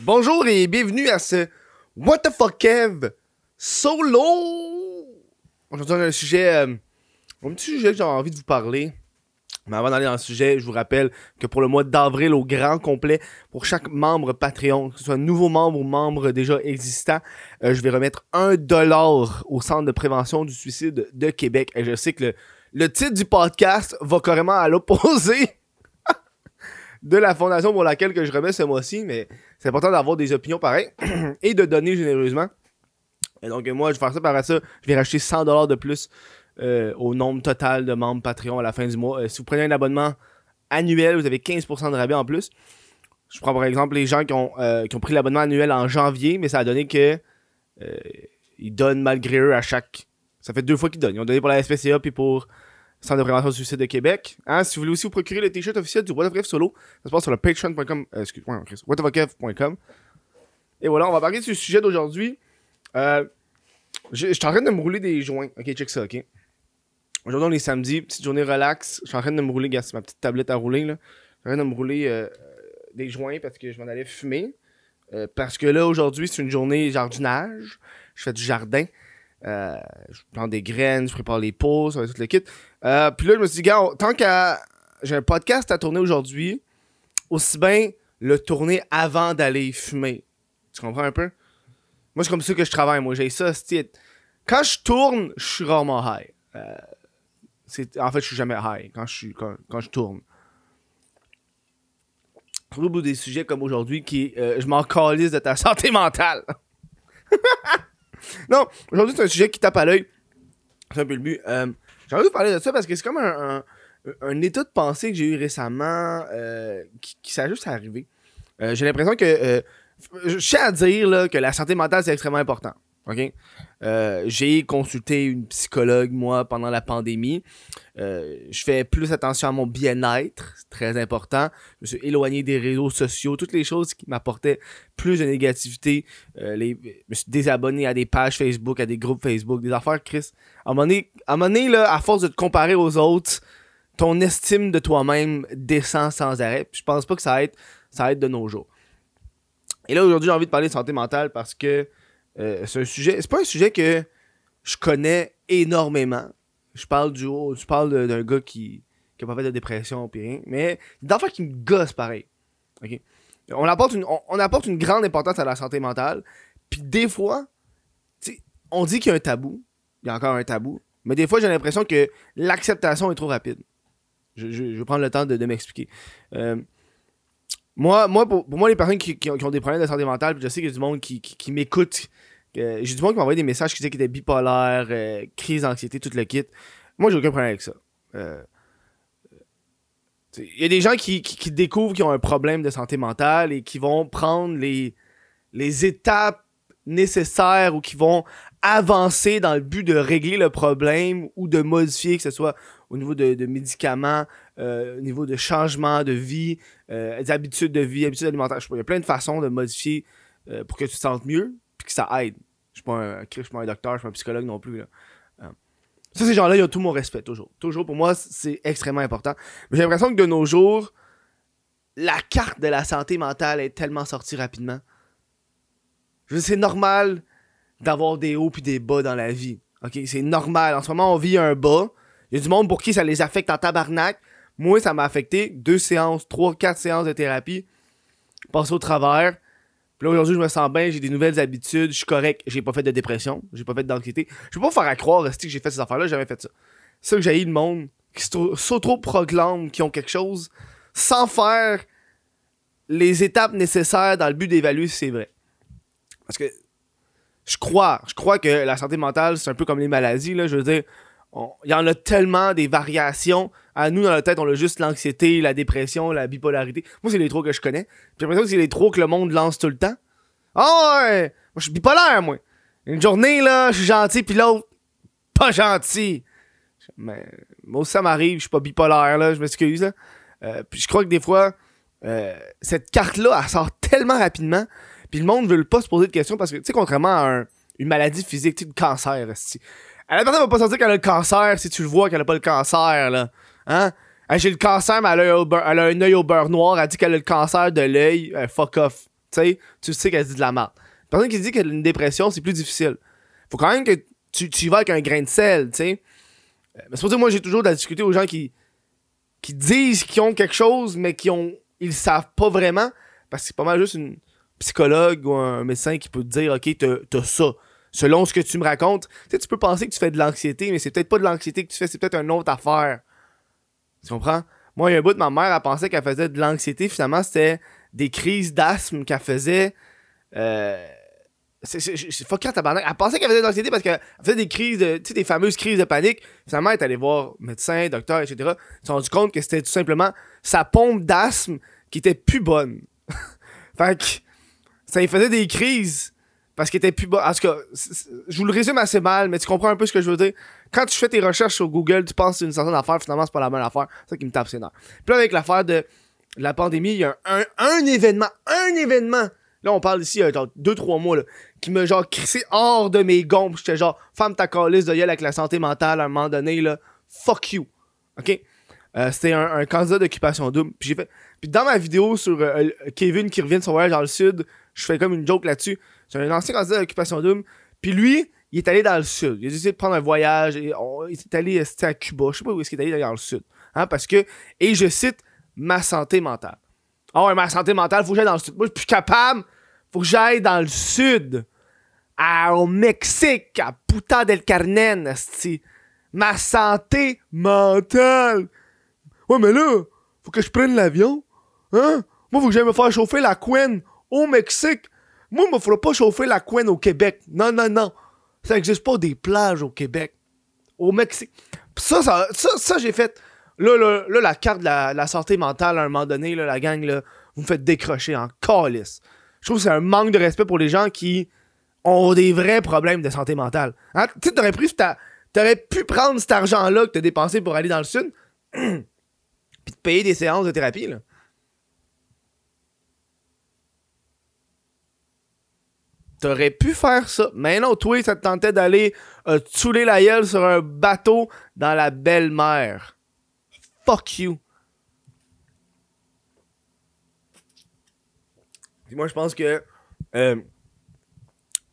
Bonjour et bienvenue à ce What the fuck Kev? Solo. Aujourd'hui, on a un sujet, euh, un petit sujet que j'ai envie de vous parler. Mais avant d'aller dans le sujet, je vous rappelle que pour le mois d'avril au grand complet, pour chaque membre Patreon, que ce soit nouveau membre ou membre déjà existant, euh, je vais remettre un dollar au Centre de prévention du suicide de Québec. Et je sais que le, le titre du podcast va carrément à l'opposé de la fondation pour laquelle que je remets ce mois-ci, mais c'est important d'avoir des opinions pareilles et de donner généreusement. Et donc moi, je vais faire ça par ça, je vais racheter 100$ de plus euh, au nombre total de membres Patreon à la fin du mois. Euh, si vous prenez un abonnement annuel, vous avez 15% de rabais en plus. Je prends par exemple les gens qui ont, euh, qui ont pris l'abonnement annuel en janvier, mais ça a donné que ils donnent malgré eux à chaque. Ça fait deux fois qu'ils donnent. Ils ont donné pour la SPCA puis pour Centre de prévention du suicide de Québec. Hein, si vous voulez aussi vous procurer le t-shirt officiel du What of Solo, ça se passe sur le patreon.com. Euh, excuse-moi, whatofkev.com. Et voilà, on va parler du sujet d'aujourd'hui. Euh, je suis en train de me rouler des joints. Ok, check ça, ok. Aujourd'hui, on est samedi, petite journée relax. Je suis en train de me rouler, c'est ma petite tablette à rouler. Là. Je suis en train de me rouler euh, des joints parce que je m'en allais fumer. Parce que là, aujourd'hui, c'est une journée jardinage. Je fais du jardin. Euh, je prends des graines, je prépare les pots, ça va tout le kit. Euh, puis là, je me suis dit, gars, tant qu'à. J'ai un podcast à tourner aujourd'hui, aussi bien le tourner avant d'aller fumer. Tu comprends un peu? Moi, c'est comme ça que je travaille. Moi, j'ai ça. Quand je tourne, je suis rarement high. Euh, en fait, je suis jamais high quand je, suis, quand, quand je tourne. Au bout des sujets comme aujourd'hui, qui je m'en calisse de ta santé mentale. non, aujourd'hui, c'est un sujet qui tape à l'œil. C'est un peu le but. Euh, j'ai envie de parler de ça parce que c'est comme un, état de pensée que j'ai eu récemment euh, qui, qui s'est juste arrivé. Euh, j'ai l'impression que. je tiens à dire là, que la santé mentale, c'est extrêmement important. OK? Euh, j'ai consulté une psychologue, moi, pendant la pandémie. Euh, je fais plus attention à mon bien-être, c'est très important. Je me suis éloigné des réseaux sociaux, toutes les choses qui m'apportaient plus de négativité. Euh, je me suis désabonné à des pages Facebook, à des groupes Facebook, des affaires, Chris. À un moment donné, à, un moment donné, là, à force de te comparer aux autres, ton estime de toi-même descend sans arrêt. je pense pas que ça aide, ça aide de nos jours. Et là, aujourd'hui, j'ai envie de parler de santé mentale parce que euh, c'est un sujet. C'est pas un sujet que je connais énormément. Je parle du haut. Je parle d'un gars qui, qui a pas fait de dépression pis rien. Mais d'enfants qui me gosse pareil. On apporte, une, on, apporte une grande importance à la santé mentale. Puis des fois, on dit qu'il y a un tabou. Il y a encore un tabou. Mais des fois, j'ai l'impression que l'acceptation est trop rapide. Je, vais prendre le temps de, m'expliquer. Euh, moi, moi pour, moi, les personnes qui, ont, des problèmes de santé mentale, je sais qu'il y a du monde qui, qui, m'écoute. j'ai du monde qui m'a envoyé des messages qui disaient qu'ils étaient bipolaires, euh, crise d'anxiété, tout le kit. Moi, j'ai aucun problème avec ça. Euh, il y a des gens qui, qui, découvrent qu'ils ont un problème de santé mentale et qui vont prendre les, les étapes nécessaires ou qui vont avancer dans le but de régler le problème ou de modifier, que ce soit au niveau de, médicaments, euh, au niveau de changement de vie, euh, de vie, habitudes alimentaires. Il y a plein de façons de modifier euh, pour que tu te sentes mieux puis que ça aide. Je suis pas un, je suis pas un docteur, je suis pas un psychologue non plus. Là. ça, ces gens-là, ils ont tout mon respect, toujours. Toujours, pour moi, c'est extrêmement important. Mais j'ai l'impression que de nos jours, la carte de la santé mentale est tellement sortie rapidement. C'est normal d'avoir des hauts puis des bas dans la vie. Ok, c'est normal. En ce moment, on vit un bas. Il y a du monde pour qui ça les affecte en tabarnak. Moi, ça m'a affecté. Deux séances, trois, quatre séances de thérapie. Passer au travers. Puis là, aujourd'hui, je me sens bien, j'ai des nouvelles habitudes, je suis correct. J'ai pas fait de dépression, j'ai pas fait d'anxiété. Je peux pas faire à croire que j'ai fait ces affaires-là, j'ai jamais fait ça. C'est ça que j'ai le monde qui s'auto-proclament qui ont quelque chose sans faire les étapes nécessaires dans le but d'évaluer si c'est vrai. Parce que je crois, je crois que la santé mentale, c'est un peu comme les maladies, là. Je veux dire, il y en a tellement des variations. À nous, dans la tête, on a juste l'anxiété, la dépression, la bipolarité. Moi, c'est les trois que je connais. J'ai l'impression que c'est les trois que le monde lance tout le temps. Ah ouais! Moi, je suis bipolaire, moi. Une journée, là, je suis gentil, puis l'autre, pas gentil. Mais moi aussi, ça m'arrive, je suis pas bipolaire, là, je m'excuse. Euh, puis je crois que des fois, euh, cette carte-là, elle sort tellement rapidement, puis le monde veut pas se poser de questions parce que, tu sais, contrairement à une maladie physique, tu sais, le cancer, la personne va pas sentir qu'elle a le cancer si tu le vois qu'elle a pas le cancer, là. Hein? j'ai le cancer, mais elle a, un œil au beurre noir. Elle dit qu'elle a le cancer de l'œil. Euh, fuck off. sais, tu sais qu'elle dit de la merde. Personne qui dit qu'elle a une dépression, c'est plus difficile. Faut quand même que tu, tu y vas avec un grain de sel, tu sais. Euh, c'est pour ça que moi, j'ai toujours de la difficulté aux gens qui, qui disent qu'ils ont quelque chose, mais qui ont ils savent pas vraiment. Parce que c'est pas mal juste une psychologue ou un médecin qui peut te dire, OK, t'as ça. Selon ce que tu me racontes, tu sais, tu peux penser que tu fais de l'anxiété, mais c'est peut-être pas de l'anxiété que tu fais, c'est peut-être une autre affaire. Tu comprends? Moi, il y a un bout de ma mère, elle pensait qu'elle faisait de l'anxiété. Finalement, c'était des crises d'asthme qu'elle faisait. Euh, c'est fucking tabarnak. Elle pensait qu'elle faisait de l'anxiété parce qu'elle faisait des crises, de, tu sais, des fameuses crises de panique. Finalement, elle est allée voir médecin, docteur, etc. Ils se sont compte que c'était tout simplement sa pompe d'asthme qui était plus bonne. fait que ça lui faisait des crises parce qu'elle était plus bonne. En tout cas, je vous le résume assez mal, mais tu comprends un peu ce que je veux dire. Quand tu fais tes recherches sur Google, tu penses que c'est une certaine affaire, finalement, c'est pas la bonne affaire. C'est ça qui me tape ses nerfs. Puis là, avec l'affaire de la pandémie, il y a un, un événement, un événement. Là, on parle ici, euh, genre, deux, trois mois, là, qui m'a genre crissé hors de mes gombes. J'étais genre, femme ta calice de gueule avec la santé mentale à un moment donné, là. Fuck you. OK? Euh, C'était un, candidat d'occupation double. Puis j'ai fait. Puis dans ma vidéo sur euh, Kevin qui revient de son voyage dans le sud, je fais comme une joke là-dessus. C'est un ancien candidat d'occupation double. Puis lui, il est allé dans le sud. Il a décidé de prendre un voyage. Il est allé euh, à Cuba. Je sais pas où est-ce qu'il est allé dans le sud. Hein, parce que, et je cite, ma santé mentale. Ouais, ma santé mentale, faut que j'aille dans le sud. Moi, je suis plus capable. Faut que j'aille dans le sud. Au Mexique, à Puta del Carmen. Ma santé mentale. Ouais, mais là, faut que je prenne l'avion. Hein? Moi, faut que j'aille me faire chauffer la couenne au Mexique. Moi, il me pas chauffer la couenne au Québec. Non, non, non. Ça existe pas des plages au Québec. Au Mexique. Ça, ça, ça, j'ai fait. Là, là, là, la carte de la, santé mentale, à un moment donné, la gang, là, vous me faites décrocher en calice. Je trouve que c'est un manque de respect pour les gens qui ont des vrais problèmes de santé mentale. Hein? Tu sais, t'aurais pris ta- T'aurais pu prendre cet argent-là que t'as dépensé pour aller dans le sud, puis te payer des séances de thérapie, là. T'aurais pu faire ça. Mais non, toi, ça te tentait d'aller euh, la gueule sur un bateau dans la belle mer. Fuck you. Puis moi, je pense que. euh,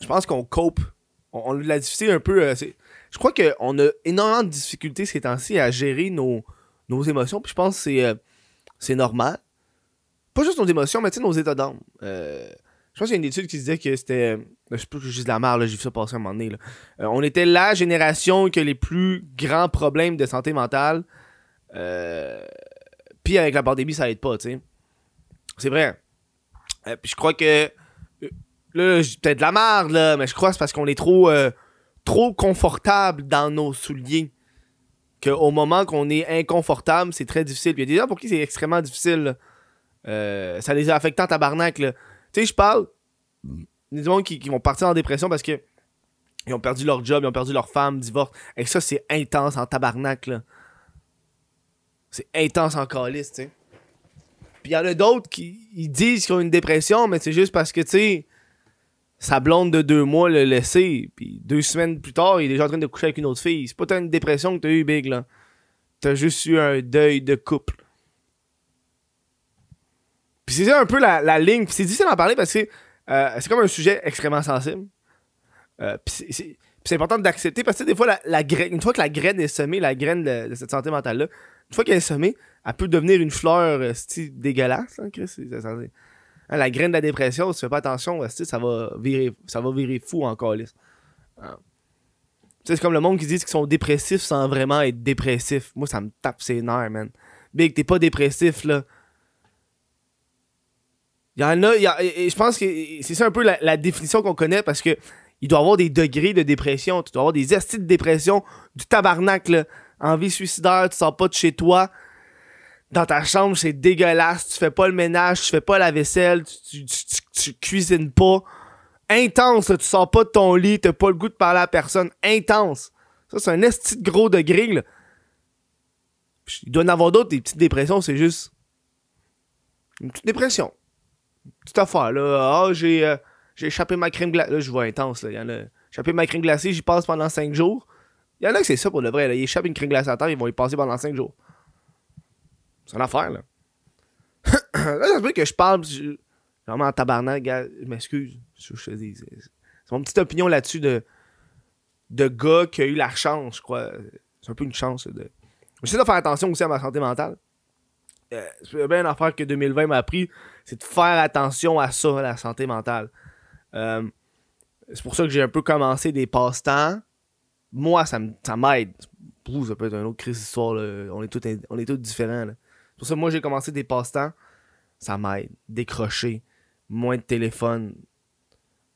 je pense qu'on cope. On, on la difficulté un peu. euh, je crois qu'on a énormément de difficultés ces temps-ci à gérer nos, nos émotions. Puis je pense que c'est, euh, normal. Pas juste nos émotions, mais nos états d'âme. Euh, je pense qu'il y a une étude qui disait que c'était. euh, Je sais pas que dis de la merde, j'ai vu ça passer à un moment donné. là. Euh, on était la génération qui a les plus grands problèmes de santé mentale. Euh, Puis avec la pandémie, ça aide pas, tu sais. C'est vrai. Euh, puis je crois que. Là, peut-être de la merde, là, mais je crois que c'est parce qu'on est trop. trop confortable dans nos souliers. Qu'au moment qu'on est inconfortable, c'est très difficile. Puis il y a des gens pour qui c'est extrêmement difficile. ça les a affectés en tabarnak. là. Tu sais, je parle. Il y a des gens qui, qui vont partir en dépression parce que ils ont perdu leur job, ils ont perdu leur femme, divorce. Et ça, c'est intense en tabarnak. là. C'est intense en calice, tu sais. Puis il y en a d'autres qui ils disent qu'ils ont une dépression, mais c'est juste parce que, tu sais, sa blonde de deux mois l'a laissé, puis deux semaines plus tard, il est déjà en train de coucher avec une autre fille. C'est pas tant une dépression que t'as eu, Big, là. T'as juste eu un deuil de couple. C'est un peu la, la ligne. C'est difficile d'en parler parce que euh, c'est comme un sujet extrêmement sensible. Euh, c'est- important d'accepter parce que des fois, la, graine, une fois que la graine est semée, la graine de, cette santé mentale-là, une fois qu'elle est semée, elle peut devenir une fleur euh, dégueulasse, hein, Chris. Hein, la graine de la dépression, si tu fais pas attention, euh, ça va virer, ça va virer fou en calice. Hein. Sais, c'est comme le monde qui dit qu'ils sont dépressifs sans vraiment être dépressifs. Moi, ça me tape ses nerfs, man. Big, t'es pas dépressif, là. Il y en a, il y a- et- je pense que c'est ça un peu la, la définition qu'on connaît parce que il doit avoir des degrés de dépression. Tu dois avoir des estis de dépression, du tabarnak, là. Envie suicidaire, tu sors pas de chez toi. Dans ta chambre, c'est dégueulasse. Tu fais pas le ménage, tu fais pas la vaisselle, tu, tu, tu- tu cuisines pas. Intense, là, tu sors pas de ton lit, t'as pas le goût de parler à personne. Intense. Ça, c'est un esti de gros degré, là. Il doit en avoir d'autres, des petites dépressions, c'est juste. Une petite dépression. Petite affaire, là. Ah, j'ai. euh, j'ai échappé ma crème glacée. Là, je vois intense, là. Il y en a. Échappé ma crème glacée, j'y passe pendant 5 jours. Il y en a que c'est ça pour le vrai, là. Ils échappent une crème glacée à terre, ils vont y passer pendant 5 jours. C'est une affaire, là. là, ça se peut que je parle. je- Vraiment en tabarnak, gars, je m'excuse. C'est mon petite opinion là-dessus de, de gars qui a eu la chance, je crois. C'est un peu une chance de. J'essaie de faire attention aussi à ma santé mentale. Euh, c'est bien une affaire que 2020 m'a appris, c'est de faire attention à ça, la santé mentale. Euh, c'est pour ça que j'ai un peu commencé des passe-temps. Moi, ça m'aide. Ça peut être une autre crise d'histoire. On est tous on est différents. C'est pour ça que moi, j'ai commencé des passe-temps. Ça m'aide. Décrocher. Moins de téléphone.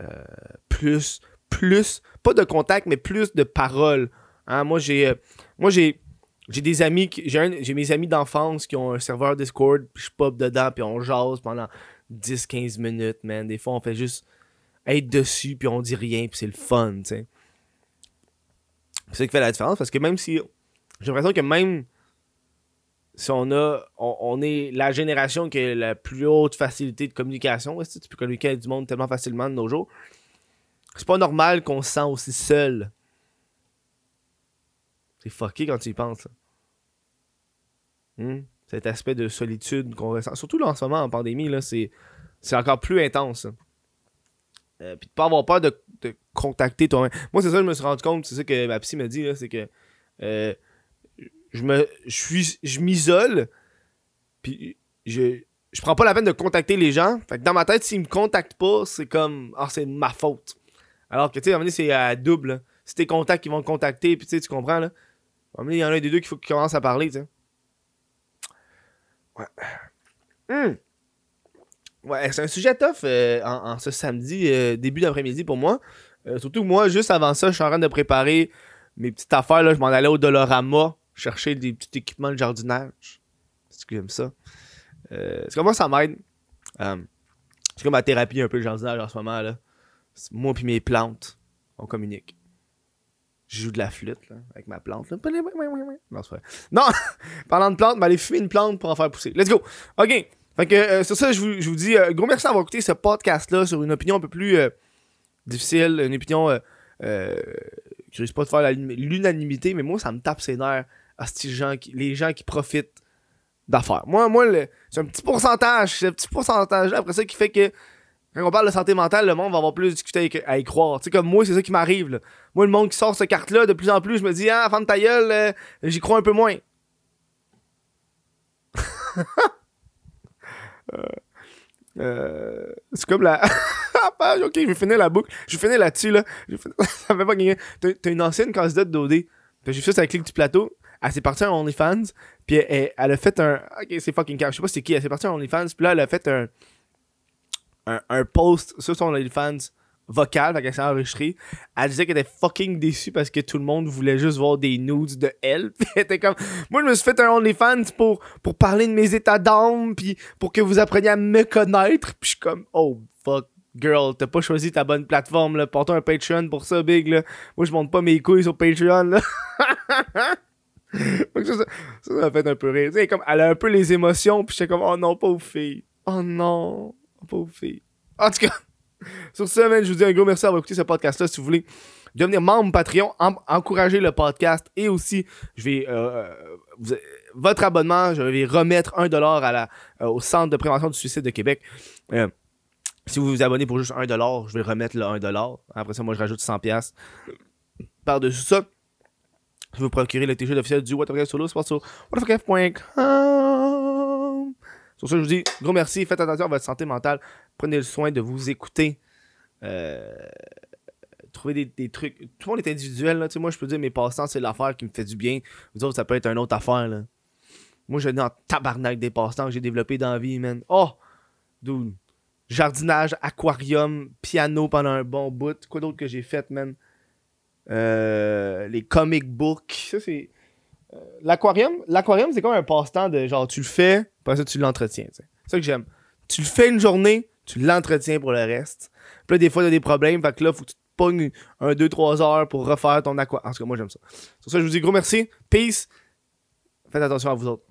Euh, plus, plus, pas de contact, mais plus de paroles. Hein, moi, j'ai moi j'ai j'ai des amis, j'ai mes amis d'enfance qui ont un serveur Discord, puis je pop dedans, puis on jase pendant 10-15 minutes, man. Des fois, on fait juste être dessus, puis on dit rien, puis c'est le fun, tu sais. C'est ça qui fait la différence, parce que même si. J'ai l'impression que même si on a. On, est la génération qui a la plus haute facilité de communication, tu peux communiquer avec du monde tellement facilement de nos jours? C'est pas normal qu'on se sent aussi seul c'est fucké quand tu y penses. Hmm? Cet aspect de solitude qu'on ressent. Surtout là, en ce moment, en pandémie, c'est, encore plus intense. Euh, puis de pas avoir peur de, contacter toi-même. Moi, c'est ça, je me suis rendu compte, c'est ça que ma psy m'a dit, c'est que euh, je me m'isole puis je je prends pas la peine de contacter les gens fait que dans ma tête s'ils me contactent pas c'est comme ah c'est ma faute alors que tu sais c'est à double c'est tes contacts qui vont te contacter puis tu sais tu comprends là il y en a un des deux qu'il faut qu'il commence à parler, tu sais. Ouais. Hmm. Ouais, c'est un sujet tough euh, en, ce samedi, euh, début d'après-midi pour moi. Euh, surtout moi, juste avant ça, je suis en train de préparer mes petites affaires. Là. Je m'en allais au Dolorama chercher des petits équipements de jardinage. C'est que j'aime ça. c'est comme moi, ça m'aide? c'est comme ma thérapie un peu de jardinage en ce moment. là. Moi puis mes plantes, on communique je joue de la flûte là, avec ma plante. Là. Non. Non, parlant de plante, aller fumer une plante pour en faire pousser. Let's go. OK. Fait que euh, sur ça, je vous, je vous dis euh, gros merci d'avoir écouté ce podcast-là sur une opinion un peu plus euh, difficile, une opinion je risque pas de faire l'unanimité, mais moi, ça me tape ses nerfs à ces gens qui, les gens qui profitent d'affaires. Moi, moi c'est un petit pourcentage, c'est un petit pourcentage après ça qui fait que quand on parle de santé mentale, le monde va avoir plus discuté à y croire. Tu sais, comme moi, c'est ça qui m'arrive. Moi, le monde qui sort cette carte-là, de plus en plus, je me dis, ah, de ta gueule, euh, j'y crois un peu moins. Euh, euh, c'est comme la. Ah, ok, je vais finir la boucle. Je vais finir là-dessus, là. ça fait pas gagner. T'as une ancienne candidate d'OD. J'ai fait ça clic du plateau. Elle s'est partie en OnlyFans. Puis elle, a fait un. Ok, c'est fucking car. Je sais pas c'est qui. Elle s'est partie en OnlyFans. Puis là, elle a fait un un, post sur son OnlyFans vocal, fait qu'elle s'est enregistrée. Elle disait qu'elle était fucking déçue parce que tout le monde voulait juste voir des nudes de elle. Puis elle était comme, moi je me suis fait un OnlyFans pour, pour parler de mes états d'âme, puis pour que vous appreniez à me connaître. Puis je suis comme, oh fuck. Girl, t'as pas choisi ta bonne plateforme, là. Porte un Patreon pour ça, big, là. Moi, je monte pas mes couilles sur Patreon, là. ça, ça, m'a fait un peu rire. Comme, elle a un peu les émotions, puis j'étais comme, oh non, pauvre fille. Oh non. Pauvre fille. En tout cas, sur ce, je vous dis un gros merci d'avoir écouté ce podcast-là. Si vous voulez devenir membre Patreon, encourager le podcast et aussi, je vais. Euh, votre abonnement, je vais remettre un dollar à la, euh, au Centre de prévention du suicide de Québec. Euh, si vous vous abonnez pour juste un dollar, je vais remettre le 1 dollar. Après ça, moi, je rajoute 100$. Par-dessus ça, je vais vous procurer le t-shirt officiel du What c'est sur sur ce, je vous dis gros merci. Faites attention à votre santé mentale. Prenez le soin de vous écouter. Euh, trouvez des, trucs. Tout le monde est individuel. Là. moi, je peux dire mes passe-temps, c'est l'affaire qui me fait du bien. Vous autres, ça peut être une autre affaire. Là. Moi, j'ai en tabarnak des passe-temps que j'ai développé dans la vie, man. Oh! Dude. Jardinage, aquarium, piano pendant un bon bout. Quoi d'autre que j'ai fait, man? Euh, les comic books. Ça, c'est. Euh, l'aquarium, l'aquarium, c'est comme un passe-temps de genre, tu le fais, après ça, tu l'entretiens. C'est ça que j'aime. Tu le fais une journée, tu l'entretiens pour le reste. Puis là, des fois, tu as des problèmes. Fait que là, faut que tu te pognes un, deux, trois heures pour refaire ton aquarium. En tout cas, moi, j'aime ça. Sur ça, je vous dis gros merci. Peace. Faites attention à vous autres.